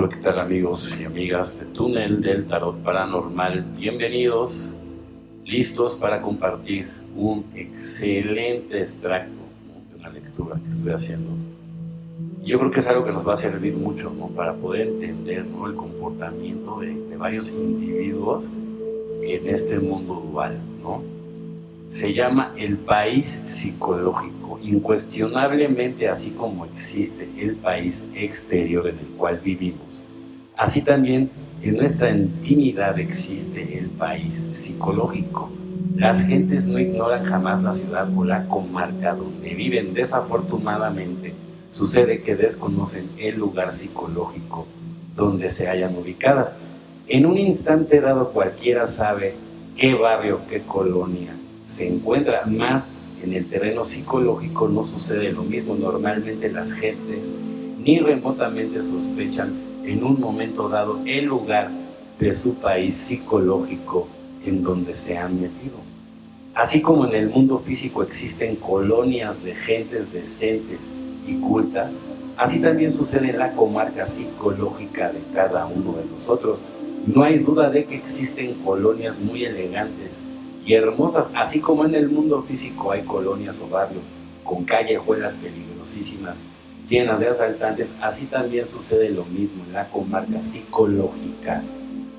Hola, ¿qué tal amigos y amigas de Túnel del Tarot Paranormal? Bienvenidos, listos para compartir un excelente extracto de una lectura que estoy haciendo. Yo creo que es algo que nos va a servir mucho para poder entender el comportamiento de, de varios individuos en este mundo dual. ¿no? Se llama el país psicológico. Incuestionablemente, así como existe el país exterior en el cual vivimos, así también en nuestra intimidad existe el país psicológico. Las gentes no ignoran jamás la ciudad o la comarca donde viven. Desafortunadamente, sucede que desconocen el lugar psicológico donde se hayan ubicadas. En un instante dado cualquiera sabe qué barrio, qué colonia se encuentra, más en el terreno psicológico no sucede lo mismo. Normalmente las gentes ni remotamente sospechan en un momento dado el lugar de su país psicológico en donde se han metido. Así como en el mundo físico existen colonias de gentes decentes y cultas, así también sucede en la comarca psicológica de cada uno de nosotros. No hay duda de que existen colonias muy elegantes y hermosas, así como en el mundo físico hay colonias o barrios con callejuelas peligrosísimas, llenas de asaltantes, así también sucede lo mismo en la comarca psicológica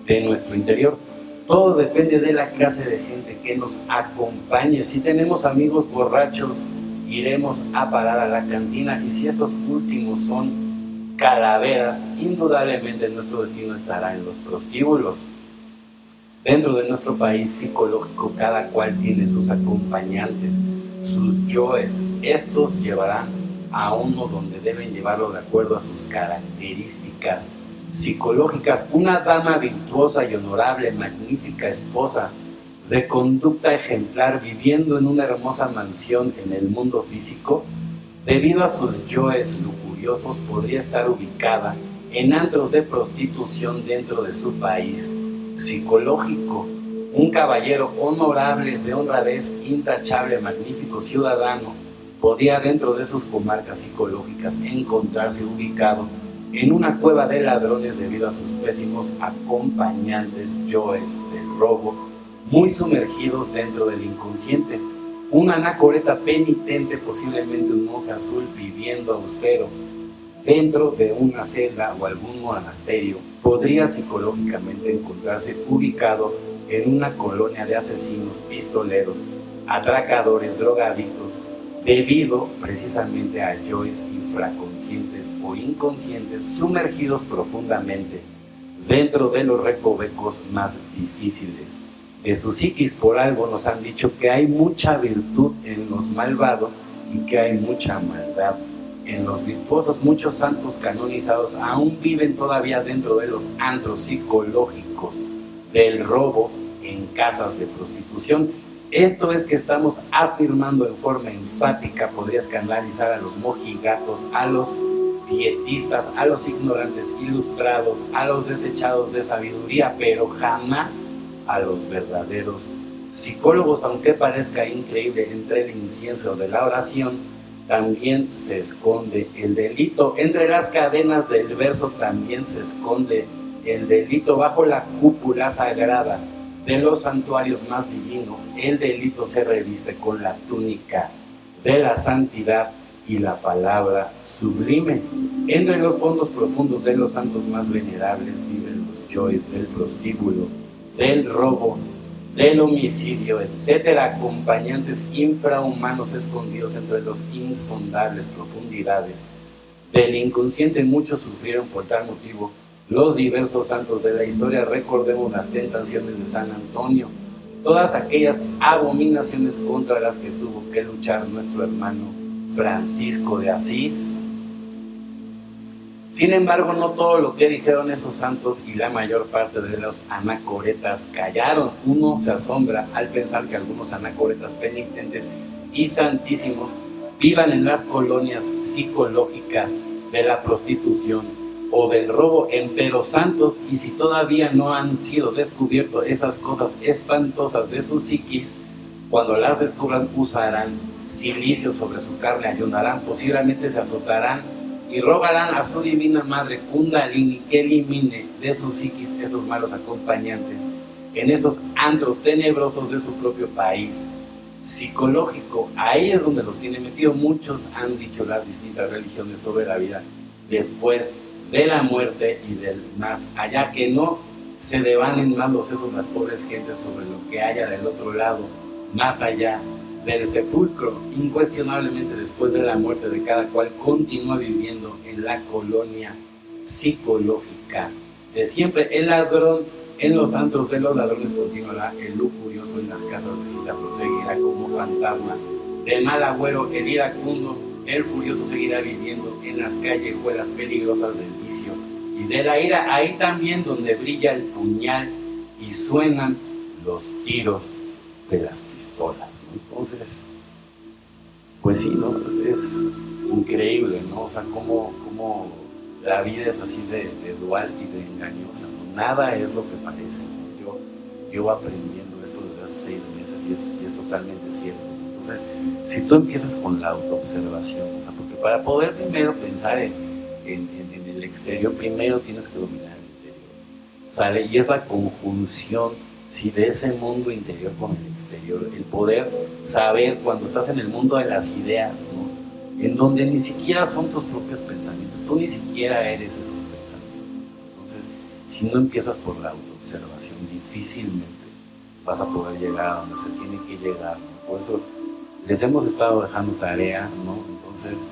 de nuestro interior. Todo depende de la clase de gente que nos acompañe. Si tenemos amigos borrachos, iremos a parar a la cantina y si estos últimos son calaveras, indudablemente nuestro destino estará en los prostíbulos. Dentro de nuestro país psicológico, cada cual tiene sus acompañantes, sus yoes. Estos llevarán a uno donde deben llevarlo de acuerdo a sus características psicológicas. Una dama virtuosa y honorable, magnífica esposa, de conducta ejemplar, viviendo en una hermosa mansión en el mundo físico, debido a sus yoes podría estar ubicada en antros de prostitución dentro de su país psicológico. Un caballero honorable, de honradez, intachable, magnífico ciudadano, podía dentro de sus comarcas psicológicas encontrarse ubicado en una cueva de ladrones debido a sus pésimos acompañantes yoes del robo, muy sumergidos dentro del inconsciente. Una anacoreta penitente, posiblemente un monje azul viviendo austero, dentro de una celda o algún monasterio, podría psicológicamente encontrarse ubicado en una colonia de asesinos, pistoleros, atracadores, drogadictos, debido precisamente a yoes infraconscientes o inconscientes sumergidos profundamente dentro de los recovecos más difíciles de su psiquis. Por algo nos han dicho que hay mucha virtud en los malvados y que hay mucha maldad en los virtuosos, muchos santos canonizados aún viven todavía dentro de los antros psicológicos del robo en casas de prostitución. Esto es que estamos afirmando en forma enfática, podría escandalizar a los mojigatos, a los pietistas, a los ignorantes ilustrados, a los desechados de sabiduría, pero jamás a los verdaderos psicólogos, aunque parezca increíble entre el incienso de la oración también se esconde el delito. Entre las cadenas del verso también se esconde el delito. Bajo la cúpula sagrada de los santuarios más divinos, el delito se reviste con la túnica de la santidad y la palabra sublime. Entre los fondos profundos de los santos más venerables viven los yoes del prostíbulo, del robo, del homicidio, etcétera, acompañantes infrahumanos escondidos entre los insondables profundidades del inconsciente. Muchos sufrieron por tal motivo los diversos santos de la historia. Recordemos las tentaciones de San Antonio, todas aquellas abominaciones contra las que tuvo que luchar nuestro hermano Francisco de Asís sin embargo, no todo lo que dijeron esos santos y la mayor parte de los anacoretas callaron. Uno se asombra al pensar que algunos anacoretas penitentes y santísimos vivan en las colonias psicológicas de la prostitución o del robo en santos y si todavía no han sido descubiertas esas cosas espantosas de su psiquis, cuando las descubran usarán silicio sobre su carne, ayunarán, posiblemente se azotarán y rogarán a su divina madre Kundalini que elimine de su psiquis esos malos acompañantes en esos antros tenebrosos de su propio país psicológico. Ahí es donde los tiene metido. Muchos han dicho las distintas religiones sobre la vida después de la muerte y del más allá, que no se devanen más los sesos las pobres gentes sobre lo que haya del otro lado, más allá del sepulcro. Incuestionablemente después de la muerte de cada cual continúa viviendo en la colonia psicológica de siempre. El ladrón en los antros de los ladrones continuará, el lujurioso en las casas de cita proseguirá como fantasma. De mal agüero, el iracundo, el furioso seguirá viviendo en las callejuelas peligrosas del vicio y de la ira, ahí también donde brilla el puñal y suenan los tiros de las pistolas. Entonces, pues sí, ¿no? es increíble, ¿no? O sea, cómo, cómo la vida es así de, dual y de engañosa, Nada es lo que parece. Yo llevo aprendiendo esto desde hace seis meses y es, totalmente cierto. Entonces, si tú empiezas con la autoobservación, o sea, porque para poder primero pensar en, el exterior, primero tienes que dominar el interior. ¿sale? Y es la conjunción ¿sí? de ese mundo interior con el exterior, el poder saber cuando estás en el mundo de las ideas, ¿no? en donde ni siquiera son tus propios pensamientos, tú ni siquiera eres esos pensamientos. Entonces, si no empiezas por la autoobservación, difícilmente vas a poder llegar a donde se tiene que llegar. Por eso les hemos estado dejando tarea, ¿no? Entonces,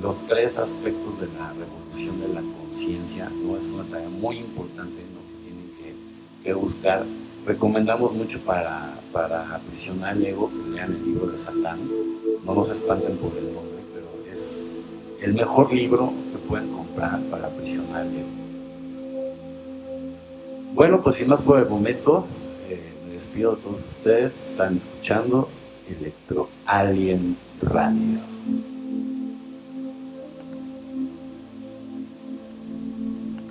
los tres aspectos de la revolución de la conciencia, ¿no? Es una tarea muy importante, ¿no? Que tienen que, que buscar. Recomendamos mucho para, para aprisionar el ego que lean el libro de Satán. No nos espanten por el nombre el mejor libro que pueden comprar para aprisionar Bueno, pues sin más por el momento, eh, me despido de todos ustedes. Están escuchando Electro Alien Radio.